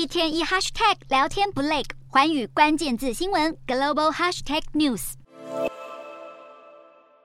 一天一 hashtag 聊天不累，环宇关键字新闻 global hashtag news。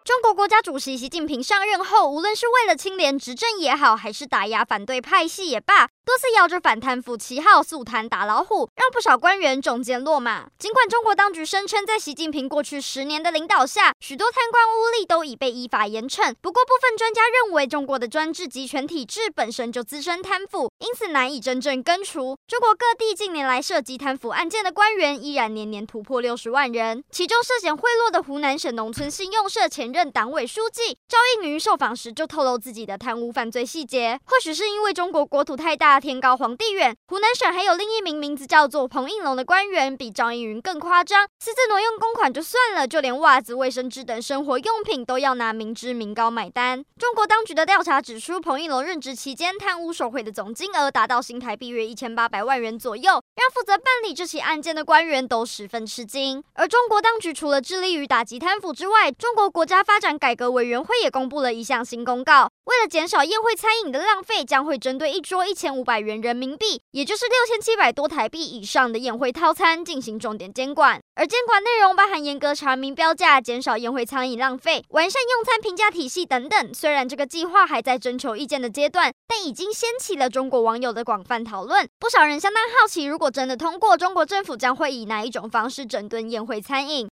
中国国家主席习近平上任后，无论是为了清廉执政也好，还是打压反对派系也罢。多次摇着反贪腐旗号，诉贪打老虎，让不少官员中箭落马。尽管中国当局声称，在习近平过去十年的领导下，许多贪官污吏都已被依法严惩，不过部分专家认为，中国的专制集权体制本身就滋生贪腐，因此难以真正根除。中国各地近年来涉及贪腐案件的官员依然年年突破六十万人，其中涉嫌贿赂的湖南省农村信用社前任党委书记赵应云受访时就透露自己的贪污犯罪细节。或许是因为中国国土太大。天高皇帝远，湖南省还有另一名名字叫做彭应龙的官员，比张应云更夸张，私自挪用公款就算了，就连袜子、卫生纸等生活用品都要拿民脂民膏买单。中国当局的调查指出，彭应龙任职期间贪污受贿的总金额达到新台币约一千八百万元左右，让负责办理这起案件的官员都十分吃惊。而中国当局除了致力于打击贪腐之外，中国国家发展改革委员会也公布了一项新公告。为了减少宴会餐饮的浪费，将会针对一桌一千五百元人民币，也就是六千七百多台币以上的宴会套餐进行重点监管。而监管内容包含严格查明标价、减少宴会餐饮浪费、完善用餐评价体系等等。虽然这个计划还在征求意见的阶段，但已经掀起了中国网友的广泛讨论。不少人相当好奇，如果真的通过，中国政府将会以哪一种方式整顿宴会餐饮？